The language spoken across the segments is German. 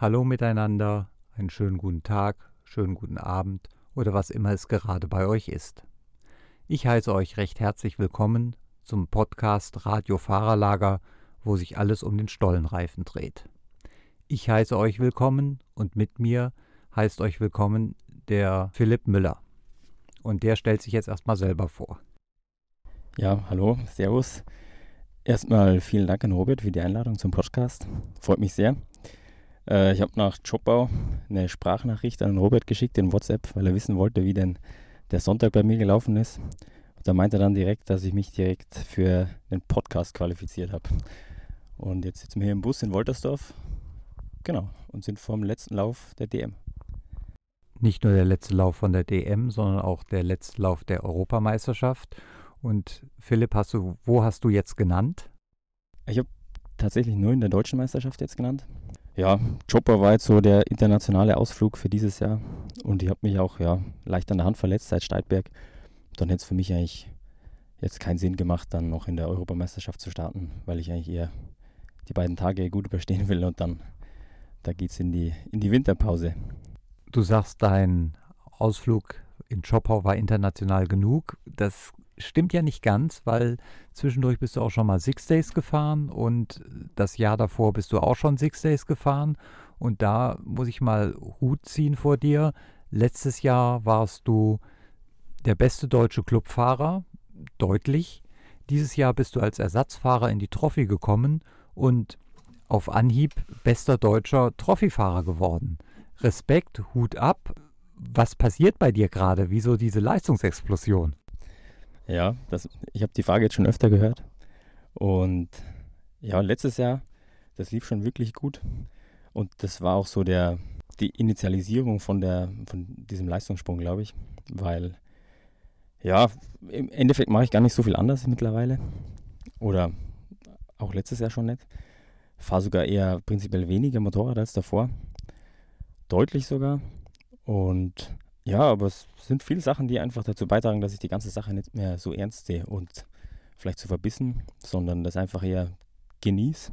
Hallo miteinander, einen schönen guten Tag, schönen guten Abend oder was immer es gerade bei euch ist. Ich heiße euch recht herzlich willkommen zum Podcast Radio Fahrerlager, wo sich alles um den Stollenreifen dreht. Ich heiße euch willkommen und mit mir heißt euch willkommen der Philipp Müller. Und der stellt sich jetzt erstmal selber vor. Ja, hallo, Servus. Erstmal vielen Dank an Robert für die Einladung zum Podcast. Freut mich sehr. Äh, ich habe nach Jobbau eine Sprachnachricht an Robert geschickt in WhatsApp, weil er wissen wollte, wie denn der Sonntag bei mir gelaufen ist. Und da meinte er dann direkt, dass ich mich direkt für den Podcast qualifiziert habe. Und jetzt sitzen wir hier im Bus in Woltersdorf. Genau, und sind vor dem letzten Lauf der DM. Nicht nur der letzte Lauf von der DM, sondern auch der letzte Lauf der Europameisterschaft. Und Philipp, hast du, wo hast du jetzt genannt? Ich habe tatsächlich nur in der deutschen Meisterschaft jetzt genannt. Ja, Chopper war jetzt so der internationale Ausflug für dieses Jahr. Und ich habe mich auch ja, leicht an der Hand verletzt seit Steidberg. Dann hätte es für mich eigentlich jetzt keinen Sinn gemacht, dann noch in der Europameisterschaft zu starten, weil ich eigentlich eher die beiden Tage gut überstehen will und dann da geht es in die, in die Winterpause. Du sagst, dein Ausflug in Schoppau war international genug. Das stimmt ja nicht ganz, weil zwischendurch bist du auch schon mal Six Days gefahren und das Jahr davor bist du auch schon Six Days gefahren. Und da muss ich mal Hut ziehen vor dir. Letztes Jahr warst du der beste deutsche Clubfahrer, deutlich. Dieses Jahr bist du als Ersatzfahrer in die Trophy gekommen und auf Anhieb bester deutscher Trophyfahrer geworden. Respekt, Hut ab. Was passiert bei dir gerade? Wieso diese Leistungsexplosion? Ja, das, ich habe die Frage jetzt schon öfter gehört. Und ja, letztes Jahr, das lief schon wirklich gut. Und das war auch so der, die Initialisierung von, der, von diesem Leistungssprung, glaube ich. Weil, ja, im Endeffekt mache ich gar nicht so viel anders mittlerweile. Oder auch letztes Jahr schon nicht. Fahre sogar eher prinzipiell weniger Motorrad als davor. Deutlich sogar. Und ja, aber es sind viele Sachen, die einfach dazu beitragen, dass ich die ganze Sache nicht mehr so ernst sehe und vielleicht zu so verbissen, sondern das einfach eher genieße.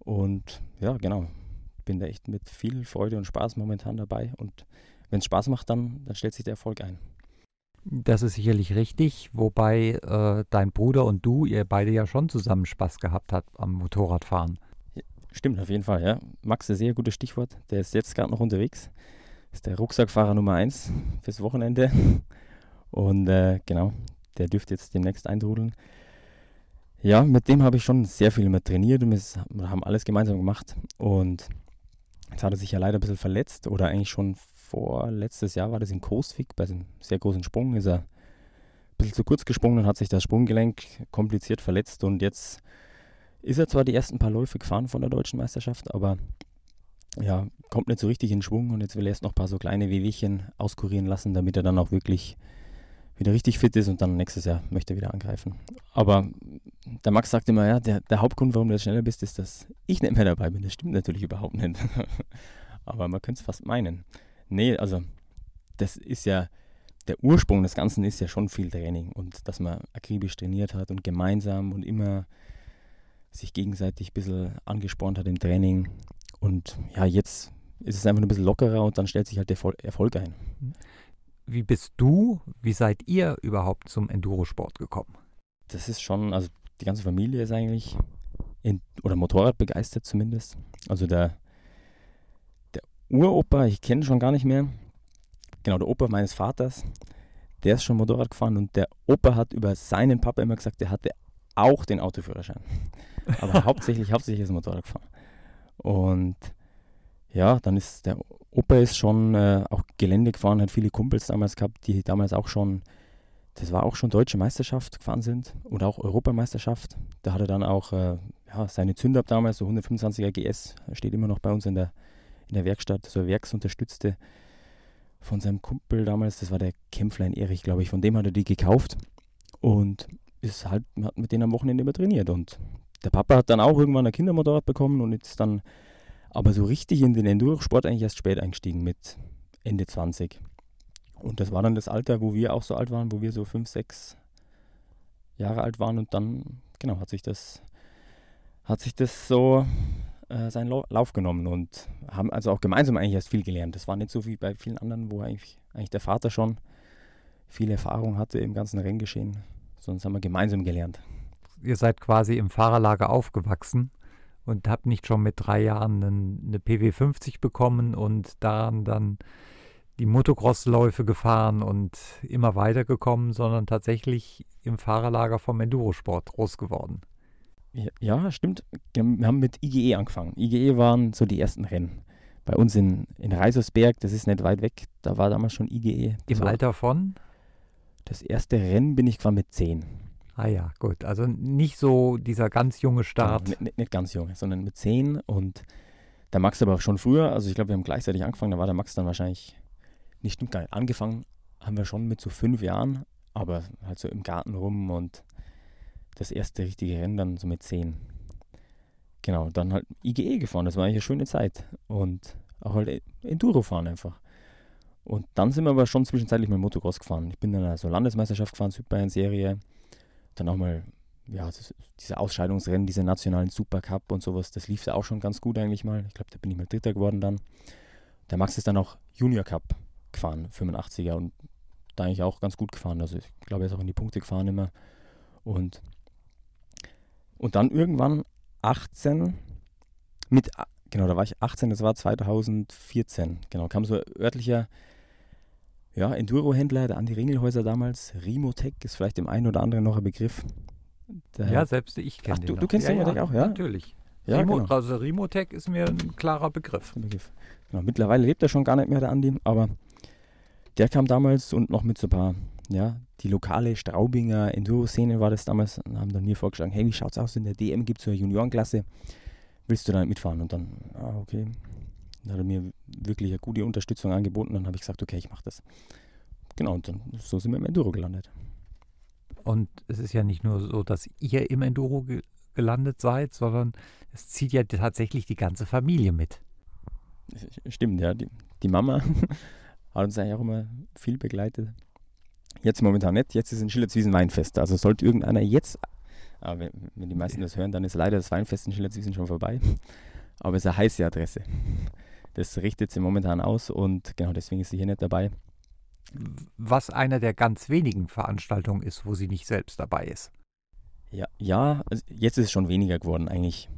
Und ja, genau, bin da echt mit viel Freude und Spaß momentan dabei. Und wenn es Spaß macht, dann, dann stellt sich der Erfolg ein. Das ist sicherlich richtig, wobei äh, dein Bruder und du, ihr beide ja schon zusammen Spaß gehabt habt am Motorradfahren. Stimmt, auf jeden Fall, ja. Max, ein sehr gutes Stichwort. Der ist jetzt gerade noch unterwegs ist der Rucksackfahrer Nummer 1 fürs Wochenende. Und äh, genau, der dürfte jetzt demnächst eintrudeln. Ja, mit dem habe ich schon sehr viel immer trainiert und wir haben alles gemeinsam gemacht. Und jetzt hat er sich ja leider ein bisschen verletzt oder eigentlich schon vor letztes Jahr war das in Coastfig bei einem sehr großen Sprung. Ist er ein bisschen zu kurz gesprungen und hat sich das Sprunggelenk kompliziert verletzt. Und jetzt ist er zwar die ersten paar Läufe gefahren von der deutschen Meisterschaft, aber ja, kommt nicht so richtig in Schwung und jetzt will er erst noch ein paar so kleine Wehwehchen auskurieren lassen, damit er dann auch wirklich wieder richtig fit ist und dann nächstes Jahr möchte er wieder angreifen. Aber der Max sagt immer, ja, der, der Hauptgrund, warum du jetzt schneller bist, ist, dass ich nicht mehr dabei bin. Das stimmt natürlich überhaupt nicht. Aber man könnte es fast meinen. Nee, also das ist ja, der Ursprung des Ganzen ist ja schon viel Training und dass man akribisch trainiert hat und gemeinsam und immer sich gegenseitig ein bisschen angespornt hat im Training und ja, jetzt ist es einfach ein bisschen lockerer und dann stellt sich halt der Erfolg ein. Wie bist du, wie seid ihr überhaupt zum Endurosport gekommen? Das ist schon, also die ganze Familie ist eigentlich in, oder Motorrad begeistert zumindest. Also der, der Uropa, ich kenne schon gar nicht mehr. Genau, der Opa meines Vaters, der ist schon Motorrad gefahren und der Opa hat über seinen Papa immer gesagt, der hatte auch den Autoführerschein. Aber hauptsächlich, hauptsächlich ist er Motorrad gefahren. Und ja, dann ist der Opa ist schon äh, auch Gelände gefahren, hat viele Kumpels damals gehabt, die damals auch schon, das war auch schon deutsche Meisterschaft gefahren sind oder auch Europameisterschaft. Da hat er dann auch äh, ja, seine Zünder damals, so 125er GS, steht immer noch bei uns in der, in der Werkstatt, so werksunterstützte von seinem Kumpel damals, das war der Kämpflein Erich, glaube ich, von dem hat er die gekauft und ist halt, hat mit denen am Wochenende immer trainiert und der Papa hat dann auch irgendwann ein Kindermotorrad bekommen und ist dann aber so richtig in den Enduro-Sport eigentlich erst spät eingestiegen mit Ende 20. Und das war dann das Alter, wo wir auch so alt waren, wo wir so fünf, sechs Jahre alt waren und dann, genau, hat sich das, hat sich das so äh, seinen Lau Lauf genommen und haben also auch gemeinsam eigentlich erst viel gelernt. Das war nicht so wie bei vielen anderen, wo eigentlich, eigentlich der Vater schon viel Erfahrung hatte im ganzen Renngeschehen, sondern haben wir gemeinsam gelernt. Ihr seid quasi im Fahrerlager aufgewachsen und habt nicht schon mit drei Jahren eine PW50 bekommen und daran dann die Motocross-Läufe gefahren und immer weitergekommen, sondern tatsächlich im Fahrerlager vom Endurosport groß geworden. Ja, stimmt. Wir haben mit IGE angefangen. IGE waren so die ersten Rennen. Bei uns in, in Reisersberg, das ist nicht weit weg, da war damals schon IGE. Im war, Alter von? Das erste Rennen bin ich gefahren mit 10. Ah ja, gut. Also nicht so dieser ganz junge Start. Genau, nicht, nicht, ganz jung, sondern mit 10 und der Max aber auch schon früher. Also ich glaube, wir haben gleichzeitig angefangen. Da war der Max dann wahrscheinlich nicht stimmt gar nicht. Angefangen haben wir schon mit so fünf Jahren, aber halt so im Garten rum und das erste richtige Rennen dann so mit zehn. Genau, dann halt IGE gefahren, das war eigentlich eine schöne Zeit. Und auch halt Enduro fahren einfach. Und dann sind wir aber schon zwischenzeitlich mit Motocross gefahren. Ich bin dann also Landesmeisterschaft gefahren, Südbayern-Serie. Dann auch mal, ja, diese Ausscheidungsrennen, diese nationalen Supercup und sowas, das lief ja auch schon ganz gut eigentlich mal. Ich glaube, da bin ich mal Dritter geworden dann. Der Max ist dann auch Junior Cup gefahren, 85er und da eigentlich auch ganz gut gefahren. Also ich glaube, er ist auch in die Punkte gefahren immer. Und und dann irgendwann 18 mit, genau, da war ich 18, das war 2014. Genau, kam so örtlicher ja, Enduro-Händler, der Andi Ringelhäuser damals. Rimotech ist vielleicht dem einen oder anderen noch ein Begriff. Der ja, selbst ich kenne den. Du, du kennst ja, Rimotech ja, auch, ja? Natürlich. Ja, Rimo, genau. Also Rimotech ist mir ein klarer Begriff. Begriff. Genau, mittlerweile lebt er schon gar nicht mehr, der Andi, aber der kam damals und noch mit so ein paar ja, die lokale Straubinger Enduro-Szene war das damals und haben dann mir vorgeschlagen, hey, wie schaut's aus, in der DM gibt es so eine Juniorenklasse, willst du da mitfahren? Und dann, ah, okay. Dann hat er mir wirklich eine gute Unterstützung angeboten, dann habe ich gesagt, okay, ich mache das. Genau, und dann so sind wir im Enduro gelandet. Und es ist ja nicht nur so, dass ihr im Enduro ge gelandet seid, sondern es zieht ja tatsächlich die ganze Familie mit. Stimmt, ja. Die, die Mama hat uns eigentlich auch immer viel begleitet. Jetzt momentan nicht. Jetzt ist in Schillerswiesen Weinfest. Also sollte irgendeiner jetzt, aber wenn, wenn die meisten das hören, dann ist leider das Weinfest in Schillerswiesen schon vorbei. Aber es ist eine heiße Adresse. Das richtet sie momentan aus und genau deswegen ist sie hier nicht dabei. Was einer der ganz wenigen Veranstaltungen ist, wo sie nicht selbst dabei ist. Ja, ja also jetzt ist es schon weniger geworden eigentlich.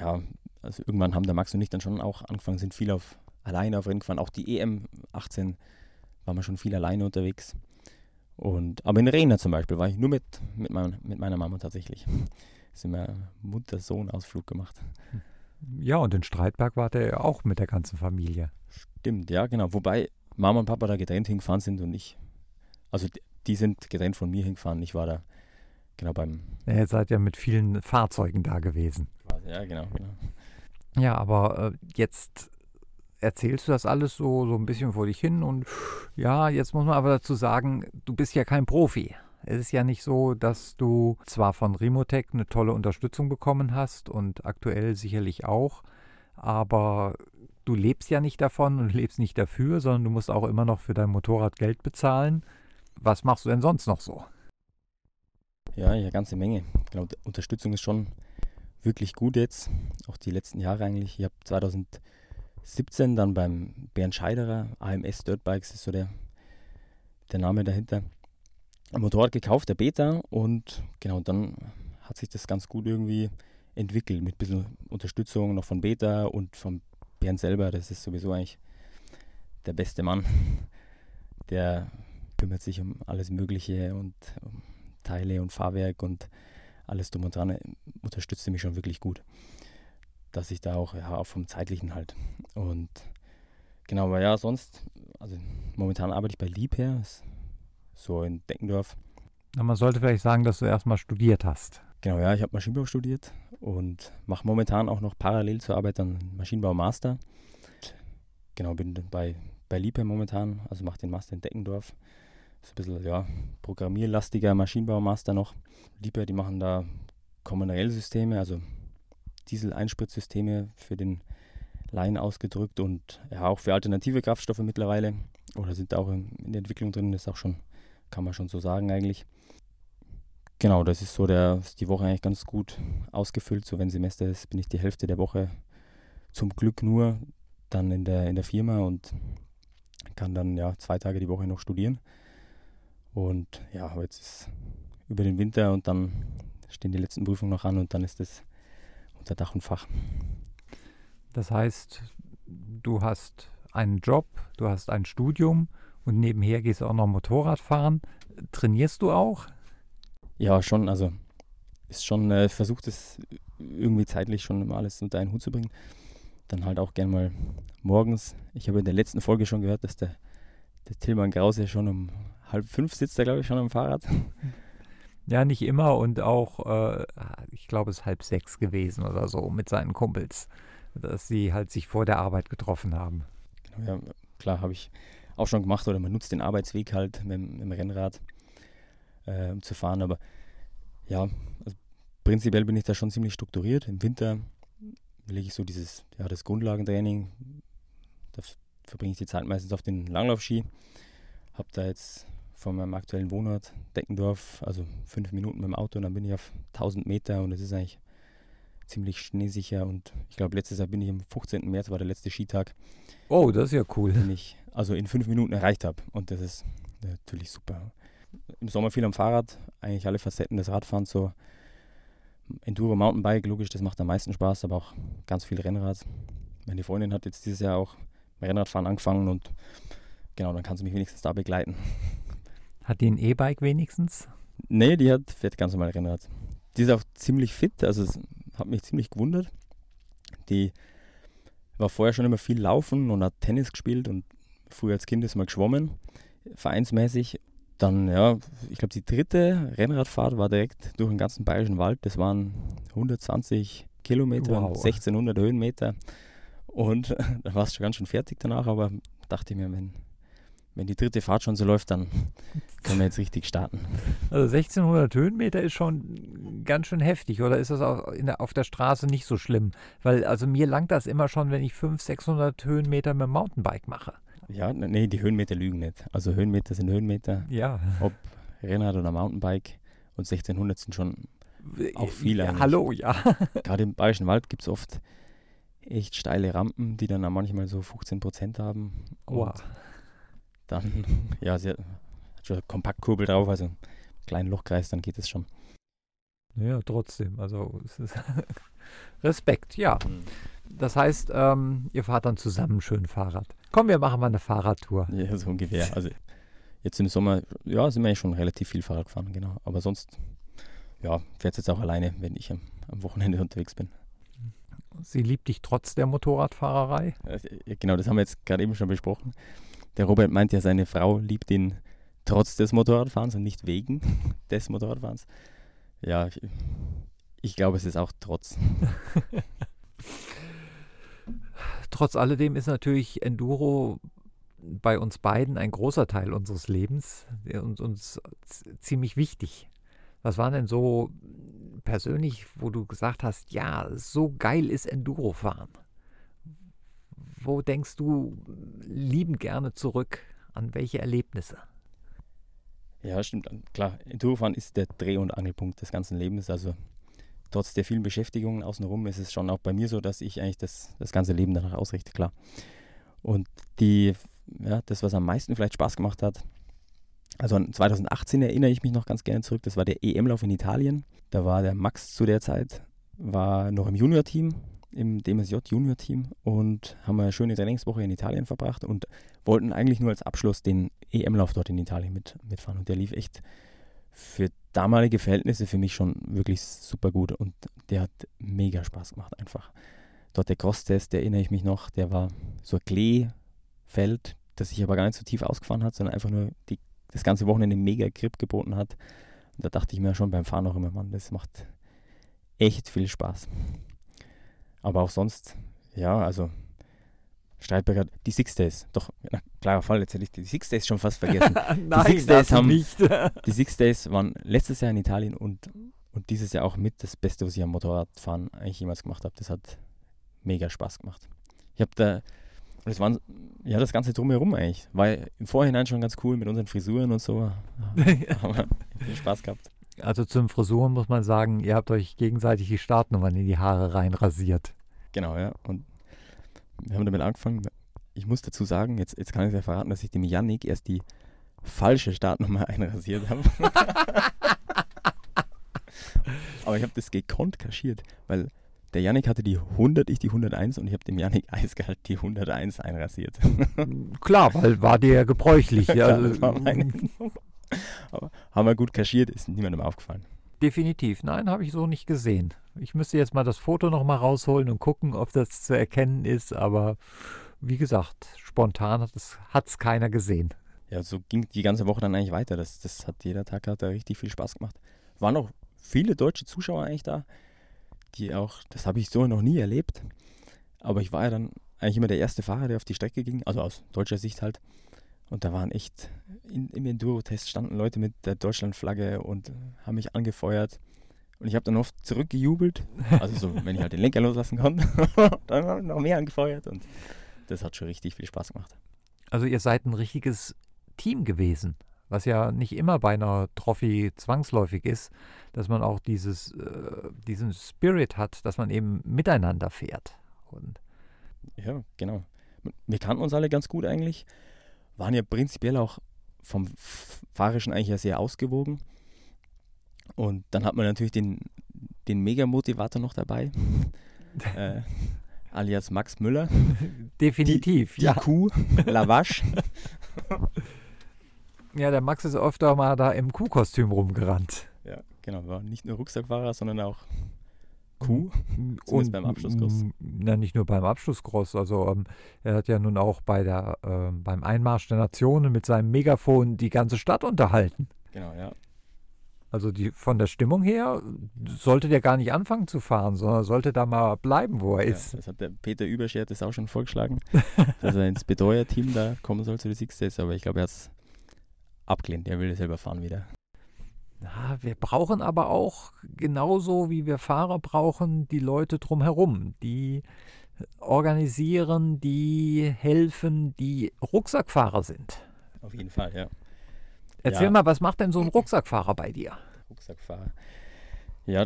Ja, also irgendwann haben der Max und ich dann schon auch angefangen, sind viel auf alleine auf Rennen gefahren. Auch die EM 18 waren wir schon viel alleine unterwegs. Und, aber in Rena zum Beispiel war ich nur mit, mit, mein, mit meiner Mama tatsächlich. Sind wir Mutter-Sohn-Ausflug gemacht. Ja, und in Streitberg war der auch mit der ganzen Familie. Stimmt, ja, genau. Wobei Mama und Papa da getrennt hingefahren sind und ich. Also die, die sind getrennt von mir hingefahren. Ich war da genau beim. Ja, ihr seid ja mit vielen Fahrzeugen da gewesen. Ja, genau, genau. Ja, aber äh, jetzt erzählst du das alles so, so ein bisschen vor dich hin und ja, jetzt muss man aber dazu sagen, du bist ja kein Profi. Es ist ja nicht so, dass du zwar von Remotech eine tolle Unterstützung bekommen hast und aktuell sicherlich auch, aber du lebst ja nicht davon und lebst nicht dafür, sondern du musst auch immer noch für dein Motorrad Geld bezahlen. Was machst du denn sonst noch so? Ja, eine ganze Menge. Ich glaube, Unterstützung ist schon wirklich gut jetzt, auch die letzten Jahre eigentlich. Ich habe 2000 17 dann beim Bernd Scheiderer, AMS Dirtbikes ist so der, der Name dahinter, Motorrad gekauft, der Beta und genau, dann hat sich das ganz gut irgendwie entwickelt mit ein bisschen Unterstützung noch von Beta und von Bernd selber, das ist sowieso eigentlich der beste Mann. Der kümmert sich um alles Mögliche und um Teile und Fahrwerk und alles drum und dran, unterstützt mich schon wirklich gut dass ich da auch, ja, auch vom zeitlichen halt. Und genau, aber ja, sonst, also momentan arbeite ich bei Liebherr, so in Deckendorf. Na, man sollte vielleicht sagen, dass du erstmal studiert hast. Genau, ja, ich habe Maschinenbau studiert und mache momentan auch noch parallel zur Arbeit dann Maschinenbau Master. Genau, bin bei, bei Liebherr momentan, also mache den Master in Deckendorf. Ist ein bisschen, ja, programmierlastiger Maschinenbau-Master noch. Liebherr, die machen da Kommunellsysteme, also Diesel-Einspritzsysteme für den Laien ausgedrückt und ja auch für alternative Kraftstoffe mittlerweile oder sind auch in, in der Entwicklung drin, das ist auch schon, kann man schon so sagen eigentlich. Genau, das ist so der, ist die Woche eigentlich ganz gut ausgefüllt. So wenn Semester ist, bin ich die Hälfte der Woche zum Glück nur dann in der, in der Firma und kann dann ja zwei Tage die Woche noch studieren. Und ja, jetzt ist über den Winter und dann stehen die letzten Prüfungen noch an und dann ist es unter Dach und Fach. Das heißt, du hast einen Job, du hast ein Studium und nebenher gehst du auch noch Motorrad fahren. Trainierst du auch? Ja, schon. Also ist schon, äh, versucht es irgendwie zeitlich schon immer alles unter einen Hut zu bringen. Dann halt auch gern mal morgens. Ich habe in der letzten Folge schon gehört, dass der, der Tilman Krause schon um halb fünf sitzt, er glaube ich schon am Fahrrad. Ja, nicht immer und auch, äh, ich glaube, es ist halb sechs gewesen oder so mit seinen Kumpels, dass sie halt sich vor der Arbeit getroffen haben. Genau, ja, klar, habe ich auch schon gemacht oder man nutzt den Arbeitsweg halt mit, mit dem Rennrad äh, um zu fahren. Aber ja, also prinzipiell bin ich da schon ziemlich strukturiert. Im Winter will ich so dieses, ja, das Grundlagentraining, da verbringe ich die Zeit meistens auf den Langlaufski. Habe da jetzt von meinem aktuellen Wohnort Deckendorf, also fünf Minuten mit dem Auto und dann bin ich auf 1000 Meter und es ist eigentlich ziemlich schneesicher und ich glaube letztes Jahr bin ich am 15. März war der letzte Skitag. Oh, das ist ja cool. Den ich also in fünf Minuten erreicht habe und das ist natürlich super. Im Sommer viel am Fahrrad, eigentlich alle Facetten des Radfahrens, so Enduro, Mountainbike, logisch, das macht am meisten Spaß, aber auch ganz viel Rennrad. Meine Freundin hat jetzt dieses Jahr auch Rennradfahren angefangen und genau, dann kann sie mich wenigstens da begleiten. Hat die ein E-Bike wenigstens? Nee, die hat, fährt ganz normal Rennrad. Die ist auch ziemlich fit, also es hat mich ziemlich gewundert. Die war vorher schon immer viel laufen und hat Tennis gespielt und früher als Kind ist mal geschwommen, vereinsmäßig. Dann, ja, ich glaube, die dritte Rennradfahrt war direkt durch den ganzen bayerischen Wald. Das waren 120 Kilometer, wow. 1600 Höhenmeter. Und da war es schon ganz schön fertig danach, aber dachte ich mir, wenn, wenn die dritte Fahrt schon so läuft, dann können wir jetzt richtig starten. Also 1600 Höhenmeter ist schon ganz schön heftig, oder ist das der, auf der Straße nicht so schlimm? Weil also mir langt das immer schon, wenn ich 500, 600 Höhenmeter mit dem Mountainbike mache. Ja, nee, die Höhenmeter lügen nicht. Also Höhenmeter sind Höhenmeter. Ja. Ob Rennrad oder Mountainbike. Und 1600 sind schon auch viele. Ja, hallo, ja. Gerade im Bayerischen Wald gibt es oft echt steile Rampen, die dann auch manchmal so 15 Prozent haben. Wow. Dann, ja, sie hat schon Kompaktkurbel drauf, also einen kleinen Lochkreis, dann geht es schon. Ja, trotzdem. Also es ist Respekt, ja. Mhm. Das heißt, ähm, ihr fahrt dann zusammen schön Fahrrad. Komm, wir machen mal eine Fahrradtour. Ja, so ungefähr. Also jetzt im Sommer, ja, sind wir eigentlich schon relativ viel Fahrrad gefahren, genau. Aber sonst, ja, fährt jetzt auch alleine, wenn ich am, am Wochenende unterwegs bin. Sie liebt dich trotz der Motorradfahrerei? Genau, das haben wir jetzt gerade eben schon besprochen. Der Robert meint ja, seine Frau liebt ihn trotz des Motorradfahrens und nicht wegen des Motorradfahrens. Ja, ich, ich glaube, es ist auch trotz. Trotz alledem ist natürlich Enduro bei uns beiden ein großer Teil unseres Lebens und uns ziemlich wichtig. Was war denn so persönlich, wo du gesagt hast, ja, so geil ist Enduro fahren? Wo denkst du liebend gerne zurück? An welche Erlebnisse? Ja, stimmt. Klar, Endurofahren ist der Dreh- und Angelpunkt des ganzen Lebens. Also trotz der vielen Beschäftigungen außenrum ist es schon auch bei mir so, dass ich eigentlich das, das ganze Leben danach ausrichte, klar. Und die, ja, das, was am meisten vielleicht Spaß gemacht hat, also an 2018 erinnere ich mich noch ganz gerne zurück, das war der EM-Lauf in Italien. Da war der Max zu der Zeit, war noch im Junior-Team, im DMSJ Junior-Team und haben eine schöne Trainingswoche in Italien verbracht und wollten eigentlich nur als Abschluss den EM-Lauf dort in Italien mit, mitfahren. Und der lief echt für damalige Verhältnisse für mich schon wirklich super gut und der hat mega Spaß gemacht einfach. Dort der Crosstest, der erinnere ich mich noch, der war so ein Kleefeld, das sich aber gar nicht so tief ausgefahren hat, sondern einfach nur die, das ganze Wochenende mega Grip geboten hat. Und da dachte ich mir schon beim Fahren auch immer, Mann, das macht echt viel Spaß. Aber auch sonst, ja, also Streitberg hat die Six Days. Doch, na, klarer Fall, jetzt hätte ich die Six Days schon fast vergessen. Nein, die Six Days haben nicht. die Six Days waren letztes Jahr in Italien und, und dieses Jahr auch mit das Beste, was ich am Motorradfahren eigentlich jemals gemacht habe. Das hat mega Spaß gemacht. Ich habe da, das waren, ja, das Ganze drumherum eigentlich. War im Vorhinein schon ganz cool mit unseren Frisuren und so. haben wir viel Spaß gehabt. Also zum Frisuren muss man sagen, ihr habt euch gegenseitig die Startnummern in die Haare reinrasiert. Genau, ja. Und wir haben damit angefangen. Ich muss dazu sagen, jetzt, jetzt kann ich ja verraten, dass ich dem Yannick erst die falsche Startnummer einrasiert habe. Aber ich habe das gekonnt kaschiert, weil der Yannick hatte die 100, ich die 101 und ich habe dem Yannick eiskalt die 101 einrasiert. Klar, weil war dir ja gebräuchlich. Klar, also, das war meine- Aber haben wir gut kaschiert, ist niemandem aufgefallen. Definitiv. Nein, habe ich so nicht gesehen. Ich müsste jetzt mal das Foto nochmal rausholen und gucken, ob das zu erkennen ist. Aber wie gesagt, spontan hat es keiner gesehen. Ja, so ging die ganze Woche dann eigentlich weiter. Das, das hat jeder Tag hat da richtig viel Spaß gemacht. Waren auch viele deutsche Zuschauer eigentlich da, die auch, das habe ich so noch nie erlebt. Aber ich war ja dann eigentlich immer der erste Fahrer, der auf die Strecke ging, also aus deutscher Sicht halt. Und da waren echt, in, im Enduro-Test standen Leute mit der Deutschlandflagge und haben mich angefeuert. Und ich habe dann oft zurückgejubelt, also so, wenn ich halt den Lenker loslassen konnte, dann haben noch mehr angefeuert und das hat schon richtig viel Spaß gemacht. Also ihr seid ein richtiges Team gewesen, was ja nicht immer bei einer Trophy zwangsläufig ist, dass man auch dieses, äh, diesen Spirit hat, dass man eben miteinander fährt. Und Ja, genau. Wir kannten uns alle ganz gut eigentlich, waren ja prinzipiell auch vom F- Fahrerischen eigentlich ja sehr ausgewogen. Und dann hat man natürlich den, den Mega-Motivator noch dabei, äh, alias Max Müller, definitiv, die ja. Kuh, Lavache. Ja, der Max ist öfter mal da im Kuhkostüm rumgerannt. Ja, genau, war nicht nur Rucksackfahrer, sondern auch Kuh. Und beim Abschlusscross. m- Na, nicht nur beim Abschlusscross. Also ähm, er hat ja nun auch bei der, ähm, beim Einmarsch der Nationen mit seinem Megafon die ganze Stadt unterhalten. Genau, ja. Also die, von der Stimmung her sollte der gar nicht anfangen zu fahren, sondern sollte da mal bleiben, wo er ja. ist. Das hat der Peter Überschert das auch schon vorgeschlagen, dass er ins Betreuer-Team da kommen soll zu den Six Days, aber ich glaube, er hat es abgelehnt. Er will selber fahren wieder. Ja, wir brauchen aber auch genauso wie wir Fahrer brauchen, die Leute drumherum, die organisieren, die helfen, die Rucksackfahrer sind. Auf jeden Fall, ja. Erzähl Ja. mal, was macht denn so ein Rucksackfahrer bei dir? Rucksackfahrer. Ja,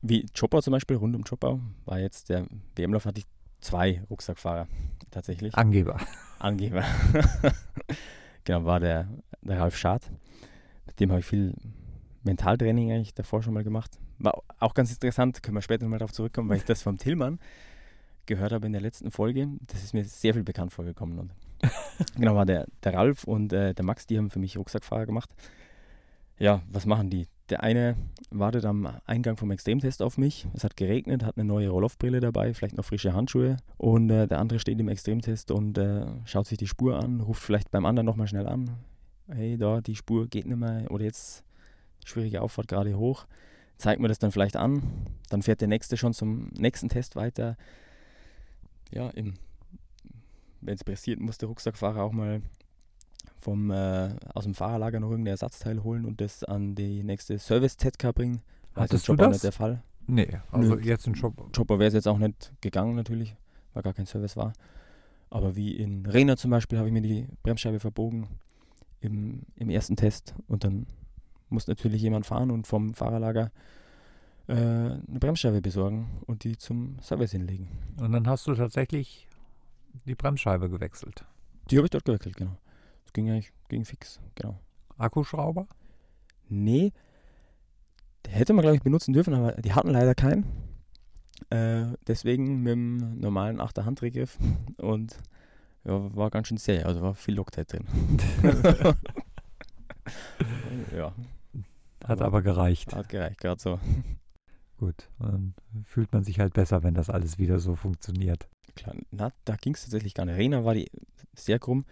wie Chopper zum Beispiel, rund um Chopper, war jetzt der WM-Lauf hatte ich zwei Rucksackfahrer tatsächlich. Angeber. Angeber. genau, war der, der Ralf Schad. Dem habe ich viel Mentaltraining eigentlich davor schon mal gemacht. War auch ganz interessant, können wir später nochmal darauf zurückkommen, weil ich das vom Tillmann gehört habe in der letzten Folge. Das ist mir sehr viel bekannt vorgekommen. Und genau, war der, der Ralf und äh, der Max, die haben für mich Rucksackfahrer gemacht. Ja, was machen die? Der eine wartet am Eingang vom Extremtest auf mich. Es hat geregnet, hat eine neue Roll-Off-Brille dabei, vielleicht noch frische Handschuhe. Und äh, der andere steht im Extremtest und äh, schaut sich die Spur an, ruft vielleicht beim anderen nochmal schnell an. Hey, da, die Spur geht nicht mehr. Oder jetzt schwierige Auffahrt gerade hoch. Zeigt mir das dann vielleicht an. Dann fährt der nächste schon zum nächsten Test weiter. Ja, wenn es passiert, muss der Rucksackfahrer auch mal vom, äh, aus dem Fahrerlager noch irgendein Ersatzteil holen und das an die nächste Service-ZK bringen. War Hattest du das? nicht der Fall. Nee, also Nö. jetzt ein Job. Chopper wäre es jetzt auch nicht gegangen natürlich, weil gar kein Service war. Aber wie in Rena zum Beispiel habe ich mir die Bremsscheibe verbogen im, im ersten Test und dann muss natürlich jemand fahren und vom Fahrerlager äh, eine Bremsscheibe besorgen und die zum Service hinlegen. Und dann hast du tatsächlich die Bremsscheibe gewechselt. Die habe ich dort gewechselt, genau. Das ging eigentlich ging fix, genau. Akkuschrauber? Nee, hätte man glaube ich benutzen dürfen, aber die hatten leider keinen. Äh, deswegen mit dem normalen Achterhandregriff und ja, war ganz schön zäh, also war viel Loctite drin. ja, Hat Aber- aber gereicht. hat gereicht, gerade so. Gut. Dann fühlt man sich halt besser, wenn das alles wieder so funktioniert. Klar, na, da ging es tatsächlich gar nicht. Rena war die sehr krumm.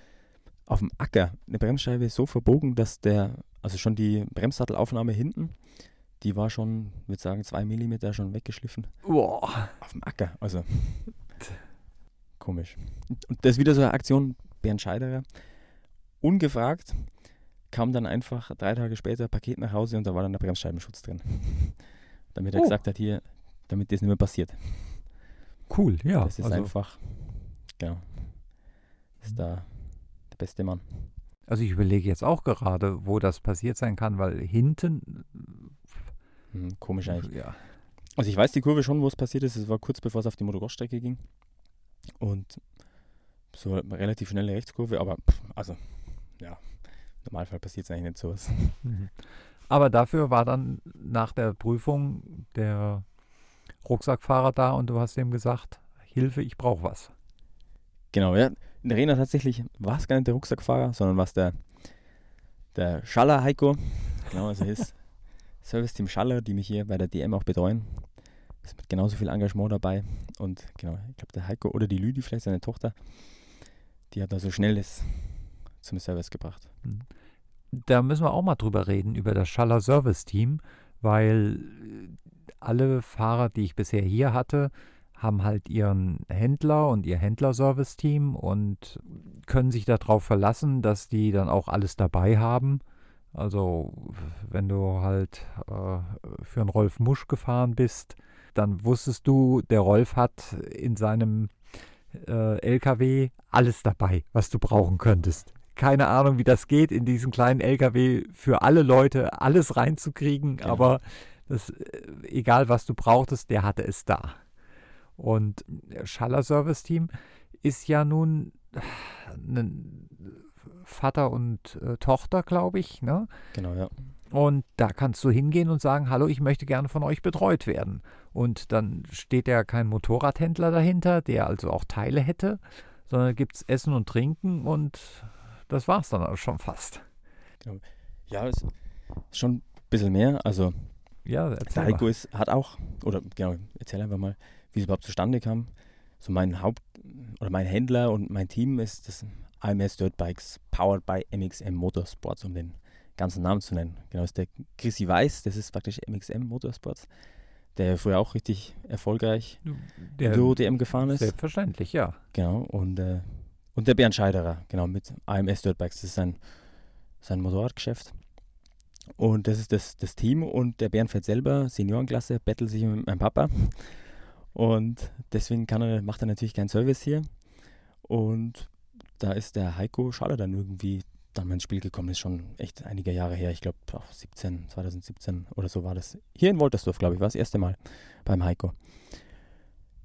Auf dem Acker eine Bremsscheibe so verbogen, dass der, also schon die Bremssattelaufnahme hinten, die war schon, würde sagen, zwei Millimeter schon weggeschliffen. Boah. Auf dem Acker, also. Komisch. Und das ist wieder so eine Aktion, Bernd Scheiderer. Ungefragt kam dann einfach drei Tage später ein Paket nach Hause und da war dann der Bremsscheibenschutz drin. damit er Oh. gesagt hat, hier, damit das nicht mehr passiert. Cool, ja. das ist also, einfach, genau, ist da der beste Mann. Also ich überlege jetzt auch gerade, wo das passiert sein kann, weil hinten. Hm, komisch eigentlich. Ja. Also ich weiß die Kurve schon, wo es passiert ist. Es war kurz bevor es auf die Motocross-Strecke ging. Und so relativ schnelle Rechtskurve, aber pff, also ja, im Normalfall passiert es eigentlich nicht sowas. Mhm. Aber dafür war dann nach der Prüfung der Rucksackfahrer da und du hast ihm gesagt, Hilfe, ich brauche was. Genau, ja. In der Arena tatsächlich war es gar nicht der Rucksackfahrer, sondern war es der, der Schaller Heiko. Genau, also his Service-Team Schaller, die mich hier bei der DM auch betreuen. Ist mit genauso viel Engagement dabei. Und genau, ich glaube, der Heiko oder die Lüdi, vielleicht seine Tochter, die hat da so schnell das zum Service gebracht. Mhm. Da müssen wir auch mal drüber reden, über das Schaller Service Team, weil alle Fahrer, die ich bisher hier hatte, haben halt ihren Händler und ihr Händlerservice-Team und können sich darauf verlassen, dass die dann auch alles dabei haben. Also wenn du halt äh, für einen Rolf Musch gefahren bist, dann wusstest du, der Rolf hat in seinem äh, LKW alles dabei, was du brauchen könntest. Keine Ahnung, wie das geht, in diesen kleinen LKW für alle Leute alles reinzukriegen, ja. aber das, äh, egal was du brauchtest, der hatte es da. Und Schaller Service Team ist ja nun ein Vater und äh, Tochter, glaube ich. Ne? Genau, ja. Und da kannst du hingehen und sagen, hallo, ich möchte gerne von euch betreut werden. Und dann steht ja kein Motorradhändler dahinter, der also auch Teile hätte, sondern gibt es Essen und Trinken und das war es dann auch schon fast. Ja, ist schon ein bisschen mehr. Also ja, der Heiko ist, hat auch, oder genau, erzähl einfach mal, wie es überhaupt zustande kam. So mein Haupt- oder mein Händler und mein Team ist das AMS Dirt Bikes Powered by MXM Motorsports, um den ganzen Namen zu nennen. Genau, ist der Chrissy Weiß, das ist praktisch MXM Motorsports, der früher auch richtig erfolgreich der DM gefahren ist. Selbstverständlich, ja. Genau, und, äh, und der Bernd Scheiderer, genau, mit AMS Dirt Bikes, das ist sein, sein Motorradgeschäft. Und das ist das, das Team und der Bernd fährt selber, Seniorenklasse, bettelt sich mit meinem Papa. Und deswegen kann er, macht er natürlich keinen Service hier. Und da ist der Heiko Schaller dann irgendwie dann mal ins Spiel gekommen ist, schon echt einige Jahre her. Ich glaube, 17, 2017 oder so war das. Hier in Woltersdorf, glaube ich, war das erste Mal beim Heiko.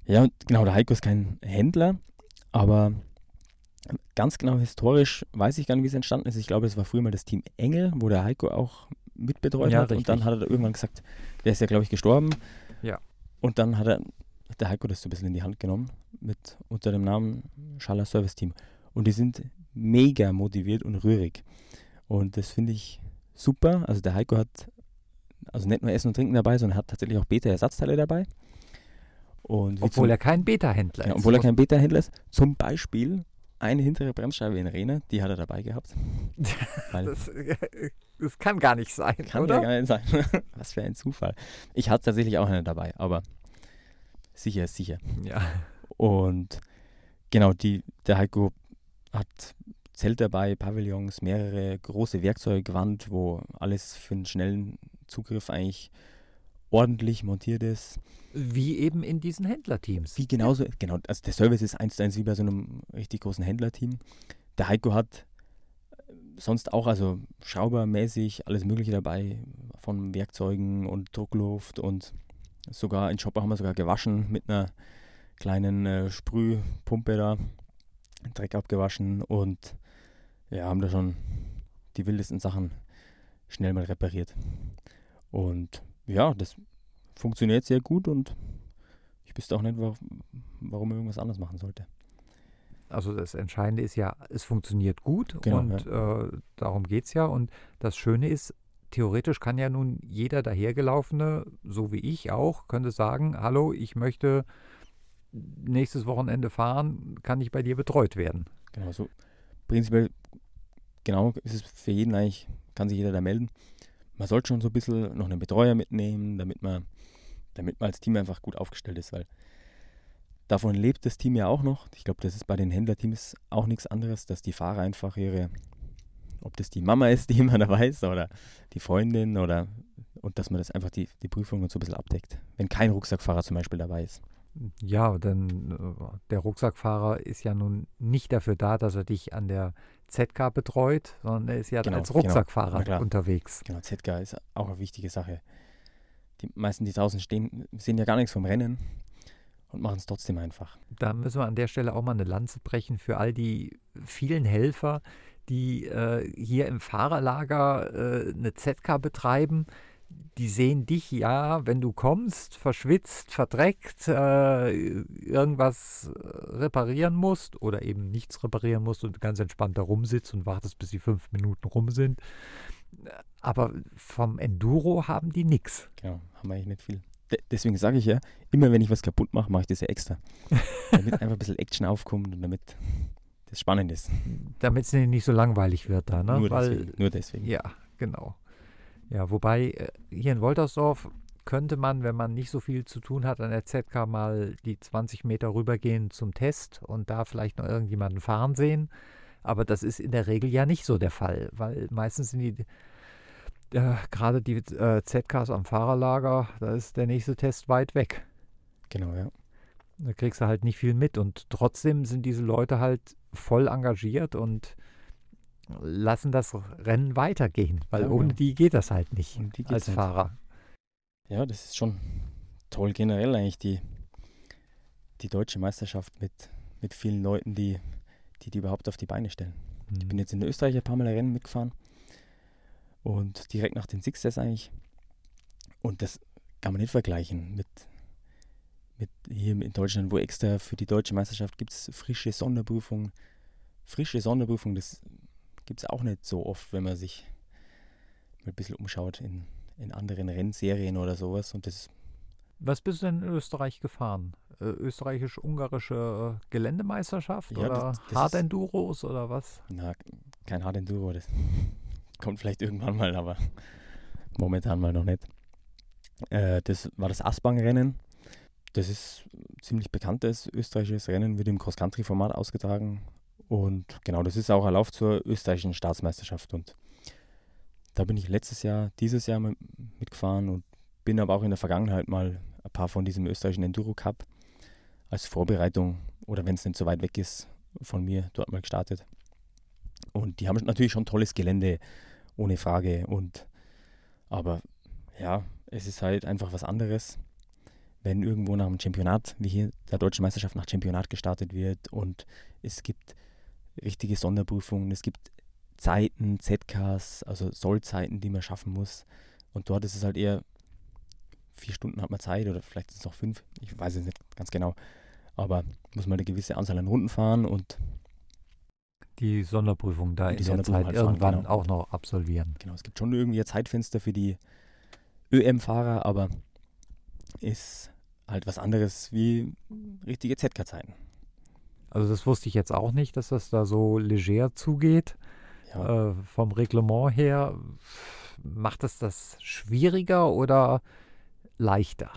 Ja, genau, der Heiko ist kein Händler, aber ganz genau historisch weiß ich gar nicht, wie es entstanden ist. Ich glaube, es war früher mal das Team Engel, wo der Heiko auch mitbetreut ja, hat. Richtig. Und dann hat er irgendwann gesagt, der ist ja, glaube ich, gestorben. Ja. Und dann hat er hat der Heiko das so ein bisschen in die Hand genommen mit unter dem Namen Schaller Service Team. Und die sind mega motiviert und rührig. Und das finde ich super. Also der Heiko hat also nicht nur Essen und Trinken dabei, sondern hat tatsächlich auch Beta-Ersatzteile dabei. Und obwohl er kein Beta-Händler ja, ist. Obwohl er kein Beta-Händler ist. Zum Beispiel eine hintere Bremsscheibe in Rena, die hat er dabei gehabt. das, das, kann gar nicht sein, kann oder? Kann gar nicht sein. Was für ein Zufall. Ich hatte tatsächlich auch eine dabei, aber sicher ist sicher. Ja. Und genau, die, der Heiko hat Zelt dabei, Pavillons, mehrere große Werkzeugwand, wo alles für einen schnellen Zugriff eigentlich ordentlich montiert ist. Wie eben in diesen Händlerteams. Wie genauso, ja. genau, also der Service ist eins zu eins wie bei so einem richtig großen Händlerteam. Der Heiko hat sonst auch, also schraubermäßig alles Mögliche dabei, von Werkzeugen und Druckluft und sogar in Chopper haben wir sogar gewaschen mit einer kleinen äh, Sprühpumpe da. Dreck abgewaschen und ja, haben da schon die wildesten Sachen schnell mal repariert. Und ja, das funktioniert sehr gut und ich wüsste auch nicht, warum man irgendwas anders machen sollte. Also das Entscheidende ist ja, es funktioniert gut genau, und ja. äh, darum geht es ja. Und das Schöne ist, theoretisch kann ja nun jeder dahergelaufene, so wie ich auch, könnte sagen, hallo, ich möchte nächstes Wochenende fahren, kann ich bei dir betreut werden. Genau, so prinzipiell, genau, ist es für jeden eigentlich, kann sich jeder da melden. Man sollte schon so ein bisschen noch einen Betreuer mitnehmen, damit man, damit man als Team einfach gut aufgestellt ist, weil davon lebt das Team ja auch noch. Ich glaube, das ist bei den Händlerteams auch nichts anderes, dass die Fahrer einfach ihre, ob das die Mama ist, die immer dabei ist, oder die Freundin, oder und dass man das einfach die, die Prüfung und so ein bisschen abdeckt, wenn kein Rucksackfahrer zum Beispiel dabei ist. Ja, denn äh, der Rucksackfahrer ist ja nun nicht dafür da, dass er dich an der ZK betreut, sondern er ist ja Genau, als genau. Rucksackfahrer Na klar. unterwegs. Genau, ZK ist auch eine wichtige Sache. Die meisten, die draußen stehen, sehen ja gar nichts vom Rennen und machen es trotzdem einfach. Da müssen wir an der Stelle auch mal eine Lanze brechen für all die vielen Helfer, die äh, hier im Fahrerlager äh, eine ZK betreiben. Die sehen dich ja, wenn du kommst, verschwitzt, verdreckt, äh, irgendwas reparieren musst oder eben nichts reparieren musst und ganz entspannt da rumsitzt und wartest, bis die fünf Minuten rum sind. Aber vom Enduro haben die nichts. Genau, haben eigentlich nicht viel. De deswegen sage ich ja, immer wenn ich was kaputt mache, mache ich das ja extra. damit einfach ein bisschen Action aufkommt und damit das spannend ist. Damit es nicht so langweilig wird da, ne? Nur, Weil deswegen, nur deswegen. Ja, genau. Ja, wobei äh, hier in Woltersdorf könnte man, wenn man nicht so viel zu tun hat, an der ZK mal die 20 Meter rübergehen zum Test und da vielleicht noch irgendjemanden fahren sehen. Aber das ist in der Regel ja nicht so der Fall, weil meistens sind die, äh, gerade die äh, ZKs am Fahrerlager, da ist der nächste Test weit weg. Genau, ja. Da kriegst du halt nicht viel mit und trotzdem sind diese Leute halt voll engagiert und lassen das Rennen weitergehen, weil Ja, ohne genau. die geht das halt nicht als nicht. Fahrer. Ja, das ist schon toll generell eigentlich, die, die deutsche Meisterschaft mit, mit vielen Leuten, die, die die überhaupt auf die Beine stellen. Ich bin jetzt in Österreich ein paar Mal Rennen mitgefahren und direkt nach den Sixers eigentlich. Und das kann man nicht vergleichen mit, mit hier in Deutschland, wo extra für die deutsche Meisterschaft gibt es frische Sonderprüfungen. Frische Sonderprüfungen, das gibt es auch nicht so oft, wenn man sich mal ein bisschen umschaut in, in anderen Rennserien oder sowas. Und das Was bist du denn in Österreich gefahren? Äh, Österreichisch-ungarische äh, Geländemeisterschaft Ja, oder das- das Hard ist- Enduros oder was? Na, kein Hard Enduro, das kommt vielleicht irgendwann mal, aber momentan mal noch nicht. Äh, das war das Aspang-Rennen. Das ist ein ziemlich bekanntes österreichisches Rennen, wird im Cross-Country-Format ausgetragen. Und genau, das ist auch ein Lauf zur österreichischen Staatsmeisterschaft. Und da bin ich letztes Jahr, dieses Jahr mitgefahren und bin aber auch in der Vergangenheit mal ein paar von diesem österreichischen Enduro Cup als Vorbereitung oder wenn es nicht so weit weg ist, von mir dort mal gestartet. Und die haben natürlich schon tolles Gelände, ohne Frage. Und aber ja, es ist halt einfach was anderes, wenn irgendwo nach einem Championat, wie hier der deutschen Meisterschaft nach Championat gestartet wird und es gibt richtige Sonderprüfungen, es gibt Zeiten, ZKs, also Sollzeiten, die man schaffen muss. Und dort ist es halt eher vier Stunden hat man Zeit oder vielleicht sind es noch fünf, ich weiß es nicht ganz genau. Aber muss man eine gewisse Anzahl an Runden fahren und Die Sonderprüfung da Die in der Zeit halt fahren, irgendwann genau. auch noch absolvieren. Genau, es gibt schon irgendwie ein Zeitfenster für die ÖM-Fahrer, aber ist halt was anderes wie richtige ZK-Zeiten. Also das wusste ich jetzt auch nicht, dass das da so leger zugeht. Ja, Äh, vom Reglement her macht es das schwieriger oder leichter?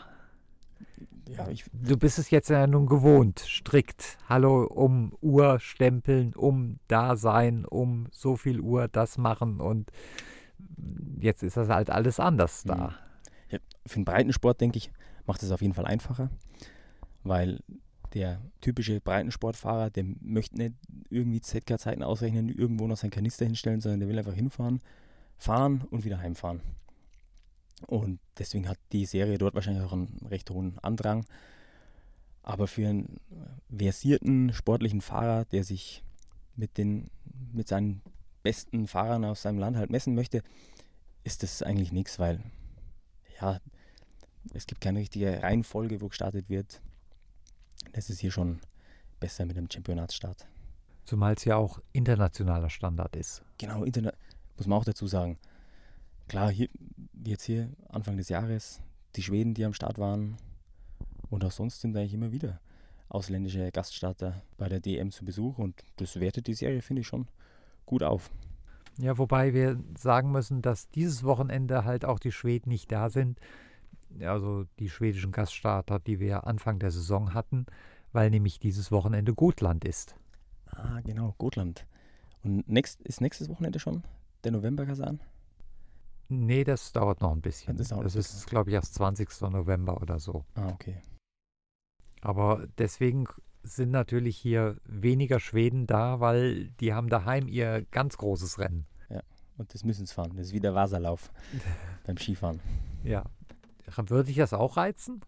ja ich, Du bist es jetzt ja nun gewohnt, strikt. Hallo, um Uhr stempeln, um da sein, um so viel Uhr das machen und jetzt ist das halt alles anders da. für den Breitensport, denke ich, macht es auf jeden Fall einfacher, weil der typische Breitensportfahrer, der möchte nicht irgendwie ZK-Zeiten ausrechnen, irgendwo noch seinen Kanister hinstellen, sondern der will einfach hinfahren, fahren und wieder heimfahren. Und deswegen hat die Serie dort wahrscheinlich auch einen recht hohen Andrang. Aber für einen versierten sportlichen Fahrer, der sich mit, den, mit seinen besten Fahrern aus seinem Land halt messen möchte, ist das eigentlich nichts, weil ja, es gibt keine richtige Reihenfolge, wo gestartet wird. Das ist hier schon besser mit dem Championatsstart. Zumal es ja auch internationaler Standard ist. Genau, Internet muss man auch dazu sagen. Klar, hier, jetzt hier Anfang des Jahres, die Schweden, die am Start waren und auch sonst sind eigentlich immer wieder ausländische Gaststarter bei der DM zu Besuch und das wertet die Serie, finde ich, schon gut auf. Ja, wobei wir sagen müssen, dass dieses Wochenende halt auch die Schweden nicht da sind. Also die schwedischen Gaststarter, die wir Anfang der Saison hatten, weil nämlich dieses Wochenende Gotland ist. Ah, genau, Gotland. Und next, ist nächstes Wochenende schon der November-Kasan? Nee, das dauert noch ein bisschen. Das Das, ein ist, glaube ich, erst 20. November oder so. Ah, okay. Aber deswegen sind natürlich hier weniger Schweden da, weil die haben daheim ihr ganz großes Rennen. Ja, und das müssen sie fahren. Das ist wie der Wasserlauf beim Skifahren. Ja. Würde ich das auch reizen?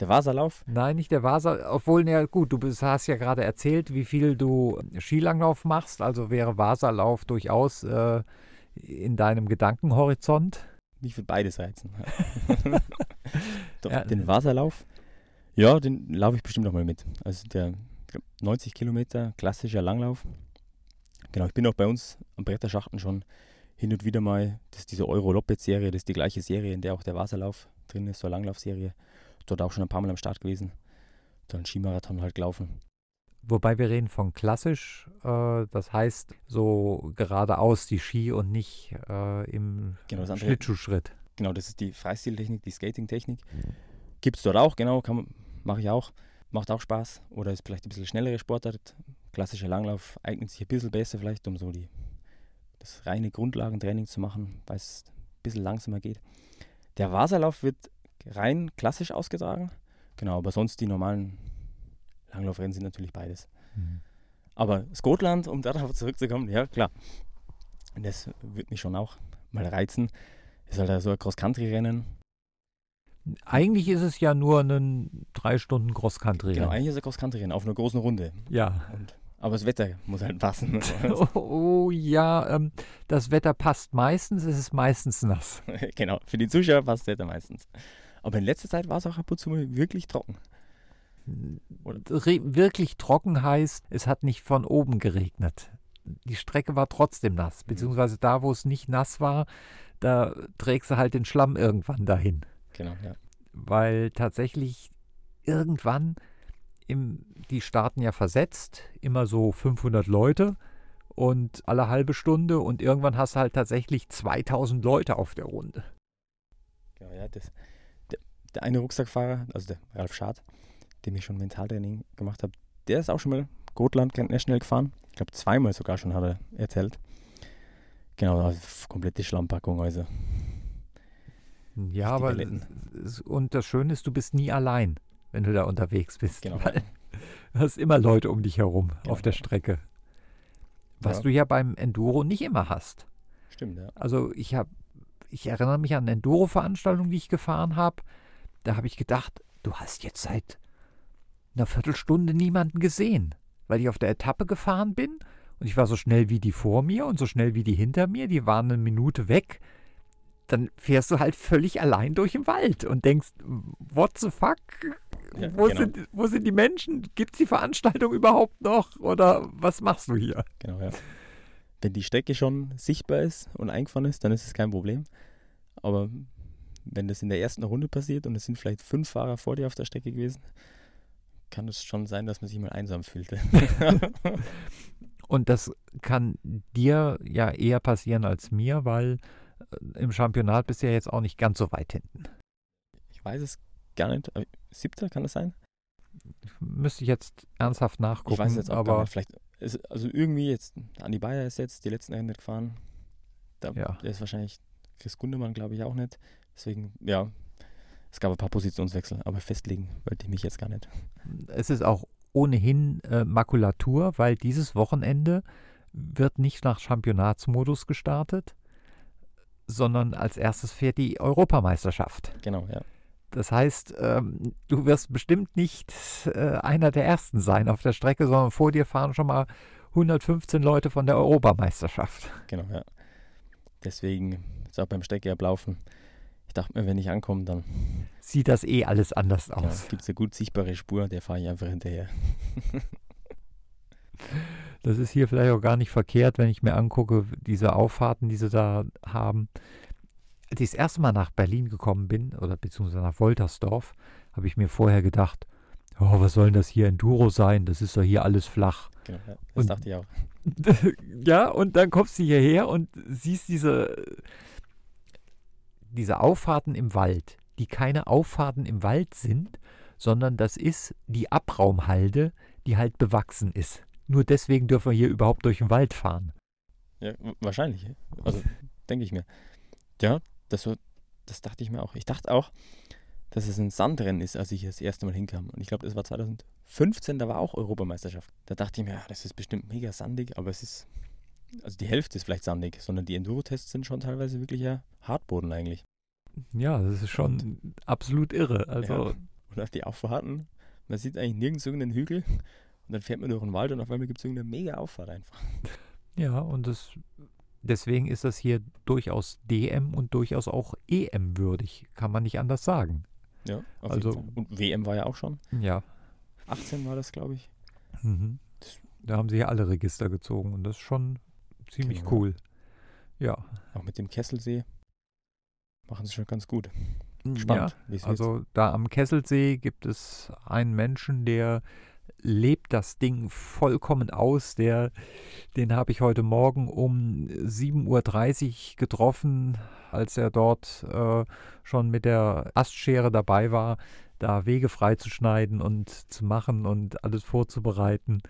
Der Wasserlauf? Nein, nicht der Wasser. Obwohl, ja gut, du hast ja gerade erzählt, wie viel du Skilanglauf machst. Also wäre Wasserlauf durchaus äh, in deinem Gedankenhorizont. Mich würde beides reizen. Doch, ja. Den Wasserlauf, ja, den laufe ich bestimmt noch mal mit. Also der 90 Kilometer klassischer Langlauf. Genau, ich bin auch bei uns am Bretterschachten schon hin und wieder mal. Das ist diese Euro-Loppet-Serie, das ist die gleiche Serie, in der auch der Wasserlauf drin ist, so eine Langlaufserie dort auch schon ein paar Mal am Start gewesen. Dann Skimarathon halt gelaufen. Wobei wir reden von klassisch, äh, das heißt so geradeaus die Ski und nicht äh, im genau, Schlittschuhschritt. Genau, das ist die Freistiltechnik, die Skatingtechnik. Gibt es dort auch, genau, mache ich auch. Macht auch Spaß. Oder ist vielleicht ein bisschen schnellere Sportart. Klassischer Langlauf eignet sich ein bisschen besser vielleicht, um so die, das reine Grundlagentraining zu machen, weil es ein bisschen langsamer geht. Der Wasserlauf wird rein klassisch ausgetragen. Genau, aber sonst die normalen Langlaufrennen sind natürlich beides. Mhm. Aber Scotland, um darauf zurückzukommen, ja klar. Das würde mich schon auch mal reizen. Ist halt so ein Cross-Country-Rennen. Eigentlich ist es ja nur ein drei Stunden Cross-Country-Rennen. Genau, eigentlich ist es ein Cross-Country-Rennen auf einer großen Runde. Ja. Und, aber das Wetter muss halt passen. oh, oh, ja, ähm, das Wetter passt meistens, es ist meistens nass. genau, für die Zuschauer passt das Wetter meistens. Aber in letzter Zeit war es auch ab und zu mal wirklich trocken. Wirklich trocken heißt, es hat nicht von oben geregnet. Die Strecke war trotzdem nass, mhm. beziehungsweise da, wo es nicht nass war, da trägst du halt den Schlamm irgendwann dahin. Genau, ja. Weil tatsächlich irgendwann, im, die starten ja versetzt, immer so 500 Leute und alle halbe Stunde und irgendwann hast du halt tatsächlich 2000 Leute auf der Runde. Ja, ja, das, der eine Rucksackfahrer, also der Ralf Schad, dem ich schon Mentaltraining gemacht habe, der ist auch schon mal Gotland National gefahren. Ich glaube zweimal sogar schon, hat er erzählt. Genau, also komplette Schlammpackung, also. Ja, aber und das Schöne ist, du bist nie allein, wenn du da unterwegs bist. Genau. Weil du hast immer Leute um dich herum genau. auf der Strecke. Was ja. du ja beim Enduro nicht immer hast. Stimmt, ja. Also ich habe, ich erinnere mich an Enduro-Veranstaltungen, die ich gefahren habe da habe ich gedacht, du hast jetzt seit einer Viertelstunde niemanden gesehen, weil ich auf der Etappe gefahren bin und ich war so schnell wie die vor mir und so schnell wie die hinter mir, die waren eine Minute weg. Dann fährst du halt völlig allein durch den Wald und denkst, what the fuck? Ja, wo, genau. sind, wo sind die Menschen? Gibt es die Veranstaltung überhaupt noch? Oder was machst du hier? Genau, ja. Wenn die Strecke schon sichtbar ist und eingefahren ist, dann ist es kein Problem. Aber wenn das in der ersten Runde passiert und es sind vielleicht fünf Fahrer vor dir auf der Strecke gewesen, kann es schon sein, dass man sich mal einsam fühlte. und das kann dir ja eher passieren als mir, weil äh, im Championat bist du ja jetzt auch nicht ganz so weit hinten. Ich weiß es gar nicht. Siebter kann das sein? Müsste ich jetzt ernsthaft nachgucken. Ich weiß jetzt auch aber gar nicht. Vielleicht ist, also irgendwie jetzt, Andi Bayer ist jetzt die letzten Rennen gefahren. Da, ja. Ist wahrscheinlich Chris Gundemann, glaube ich, auch nicht. Deswegen, ja, es gab ein paar Positionswechsel, aber festlegen wollte ich mich jetzt gar nicht. Es ist auch ohnehin äh, Makulatur, weil dieses Wochenende wird nicht nach Championatsmodus gestartet, sondern als erstes fährt die Europameisterschaft. Genau, ja. Das heißt, ähm, du wirst bestimmt nicht äh, einer der Ersten sein auf der Strecke, sondern vor dir fahren schon mal 115 Leute von der Europameisterschaft. Genau, ja. Deswegen ist auch beim Strecke ablaufen ich dachte mir, wenn ich ankomme, dann sieht das eh alles anders aus. Ja, Gibt es eine gut sichtbare Spur, der fahre ich einfach hinterher. das ist hier vielleicht auch gar nicht verkehrt, wenn ich mir angucke, diese Auffahrten, die sie da haben. Als ich das erste Mal nach Berlin gekommen bin, oder beziehungsweise nach Woltersdorf, habe ich mir vorher gedacht, oh, was soll denn das hier Enduro sein? Das ist doch hier alles flach. Genau, ja, das und, dachte ich auch. ja, und dann kommst du hierher und siehst diese diese Auffahrten im Wald, die keine Auffahrten im Wald sind, sondern das ist die Abraumhalde, die halt bewachsen ist. Nur deswegen dürfen wir hier überhaupt durch den Wald fahren. Ja, wahrscheinlich. Also denke ich mir. Ja, das, das dachte ich mir auch. Ich dachte auch, dass es ein Sandrennen ist, als ich das erste Mal hinkam. Und ich glaube, das war 2015, da war auch Europameisterschaft. Da dachte ich mir, ja, das ist bestimmt mega sandig, aber es ist, also die Hälfte ist vielleicht sandig, sondern die Enduro-Tests sind schon teilweise wirklich ja Hartboden eigentlich. Ja, das ist schon und, absolut irre. Also ja. Und auch die Auffahrten, man sieht eigentlich nirgends irgendeinen Hügel und dann fährt man durch den Wald und auf einmal gibt es irgendeine mega Auffahrt einfach. Ja, und das, deswegen ist das hier durchaus DM und durchaus auch EM würdig, kann man nicht anders sagen. Ja, also, Und WM war ja auch schon. Ja. 18 war das, glaube ich. Mhm. Da haben sie ja alle Register gezogen und das ist schon ziemlich genau. cool. Ja. Auch mit dem Kesselsee machen sie schon ganz gut. Spannend. Ja, also da am Kesselsee gibt es einen Menschen, der lebt das Ding vollkommen aus. Der, den habe ich heute Morgen um 7.30 Uhr getroffen, als er dort äh, schon mit der Astschere dabei war, da Wege freizuschneiden und zu machen und alles vorzubereiten.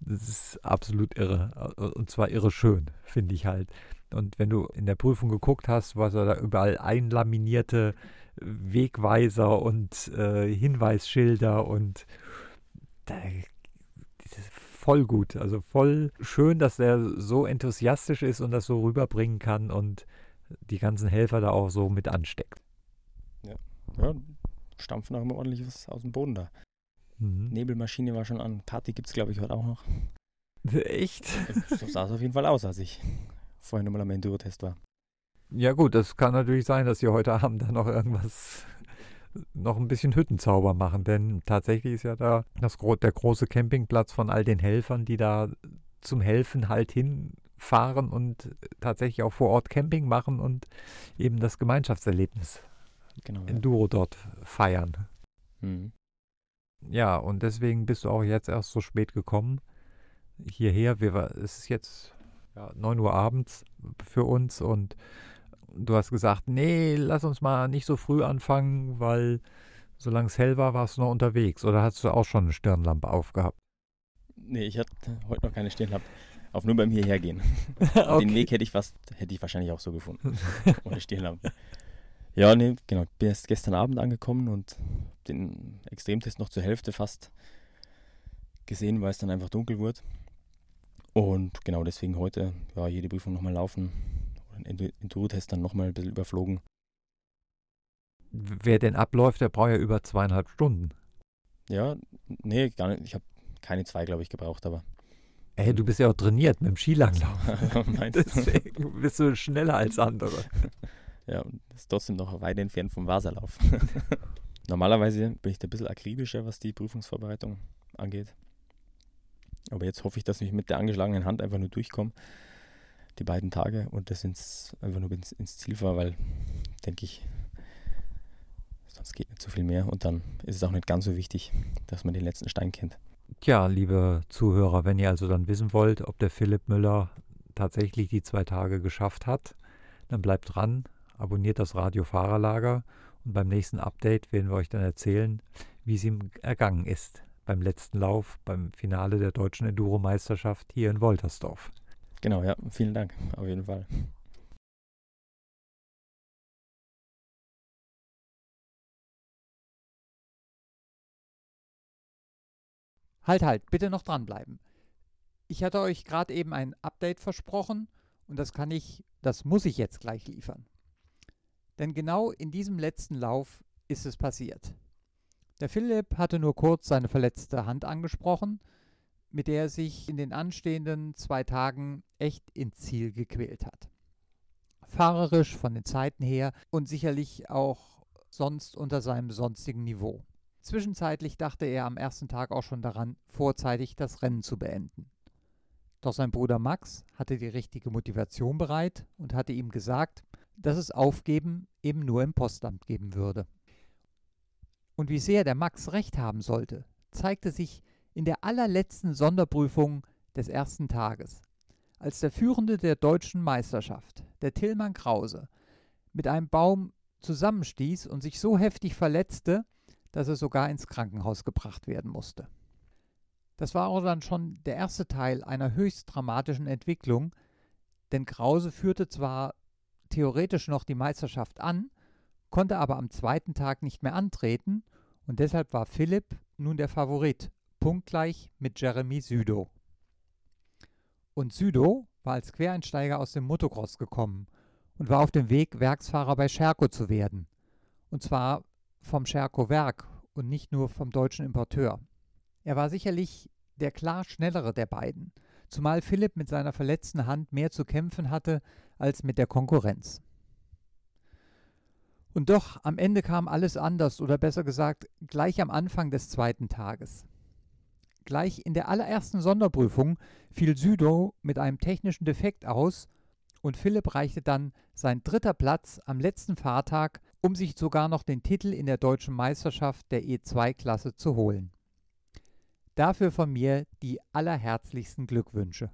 Das ist absolut irre. Und zwar irre schön, finde ich halt. Und wenn du in der Prüfung geguckt hast, was er da überall einlaminierte Wegweiser und äh, Hinweisschilder und da, voll gut. Also voll schön, dass er so enthusiastisch ist und das so rüberbringen kann und die ganzen Helfer da auch so mit ansteckt. Ja, ja stampfen auch immer ordentlich was aus dem Boden da. Mhm. Nebelmaschine war schon an. Party gibt es, glaube ich, heute auch noch. Echt? So sah es auf jeden Fall aus, als ich vorhin nochmal am Enduro-Test war. Ja gut, das kann natürlich sein, dass sie heute Abend dann noch irgendwas, noch ein bisschen Hüttenzauber machen, denn tatsächlich ist ja da das, der große Campingplatz von all den Helfern, die da zum Helfen halt hinfahren und tatsächlich auch vor Ort Camping machen und eben das Gemeinschaftserlebnis genau, Enduro ja. dort feiern. Mhm. Ja, und deswegen bist du auch jetzt erst so spät gekommen hierher. Wir, es ist jetzt ja, 9 Uhr abends für uns und du hast gesagt, nee, lass uns mal nicht so früh anfangen, weil solange es hell war, warst du noch unterwegs. Oder hast du auch schon eine Stirnlampe aufgehabt? Nee, ich hatte heute noch keine Stirnlampe. Auf nur beim Hierhergehen. okay. Den Weg hätte ich fast, hätte ich wahrscheinlich auch so gefunden. ohne Stirnlampe. Ja, nee, genau. Bin erst gestern Abend angekommen und den Extremtest noch zur Hälfte fast gesehen, weil es dann einfach dunkel wurde. Und genau deswegen heute ja, jede Prüfung nochmal laufen, Enduro-Test dann nochmal ein bisschen überflogen. Wer denn abläuft, der braucht ja über zweieinhalb Stunden. Ja, nee, gar nicht. Ich habe keine zwei, glaube ich, gebraucht, aber. Ey, du bist ja auch trainiert mit dem Skilanglauf. Deswegen bist du schneller als andere. ja, und ist trotzdem noch weit entfernt vom Wasserlauf. Normalerweise bin ich da ein bisschen akribischer, was die Prüfungsvorbereitung angeht. Aber jetzt hoffe ich, dass ich mit der angeschlagenen Hand einfach nur durchkomme, die beiden Tage, und das ins, einfach nur ins, ins Ziel fahre, weil, denke ich, sonst geht nicht so viel mehr. Und dann ist es auch nicht ganz so wichtig, dass man den letzten Stein kennt. Tja, liebe Zuhörer, wenn ihr also dann wissen wollt, ob der Philipp Müller tatsächlich die zwei Tage geschafft hat, dann bleibt dran, abonniert das Radio Fahrerlager und beim nächsten Update werden wir euch dann erzählen, wie es ihm ergangen ist beim letzten Lauf, beim Finale der deutschen Enduro-Meisterschaft hier in Woltersdorf. Genau, ja, vielen Dank, auf jeden Fall. Halt, halt, bitte noch dranbleiben. Ich hatte euch gerade eben ein Update versprochen und das kann ich, das muss ich jetzt gleich liefern. Denn genau in diesem letzten Lauf ist es passiert. Der Philipp hatte nur kurz seine verletzte Hand angesprochen, mit der er sich in den anstehenden zwei Tagen echt ins Ziel gequält hat. Fahrerisch von den Zeiten her und sicherlich auch sonst unter seinem sonstigen Niveau. Zwischenzeitlich dachte er am ersten Tag auch schon daran, vorzeitig das Rennen zu beenden. Doch sein Bruder Max hatte die richtige Motivation bereit und hatte ihm gesagt, dass es Aufgeben eben nur im Postamt geben würde. Und wie sehr der Max recht haben sollte, zeigte sich in der allerletzten Sonderprüfung des ersten Tages, als der Führende der deutschen Meisterschaft, der Tillmann Krause, mit einem Baum zusammenstieß und sich so heftig verletzte, dass er sogar ins Krankenhaus gebracht werden musste. Das war auch dann schon der erste Teil einer höchst dramatischen Entwicklung, denn Krause führte zwar theoretisch noch die Meisterschaft an, konnte aber am zweiten Tag nicht mehr antreten und deshalb war Philipp nun der Favorit, punktgleich mit Jeremy Südo. Und Südo war als Quereinsteiger aus dem Motocross gekommen und war auf dem Weg, Werksfahrer bei Scherko zu werden. Und zwar vom Scherko Werk und nicht nur vom deutschen Importeur. Er war sicherlich der klar schnellere der beiden, zumal Philipp mit seiner verletzten Hand mehr zu kämpfen hatte als mit der Konkurrenz. Und doch, am Ende kam alles anders oder besser gesagt, gleich am Anfang des zweiten Tages. Gleich in der allerersten Sonderprüfung fiel Südo mit einem technischen Defekt aus und Philipp reichte dann sein dritter Platz am letzten Fahrtag, um sich sogar noch den Titel in der deutschen Meisterschaft der E2-Klasse zu holen. Dafür von mir die allerherzlichsten Glückwünsche.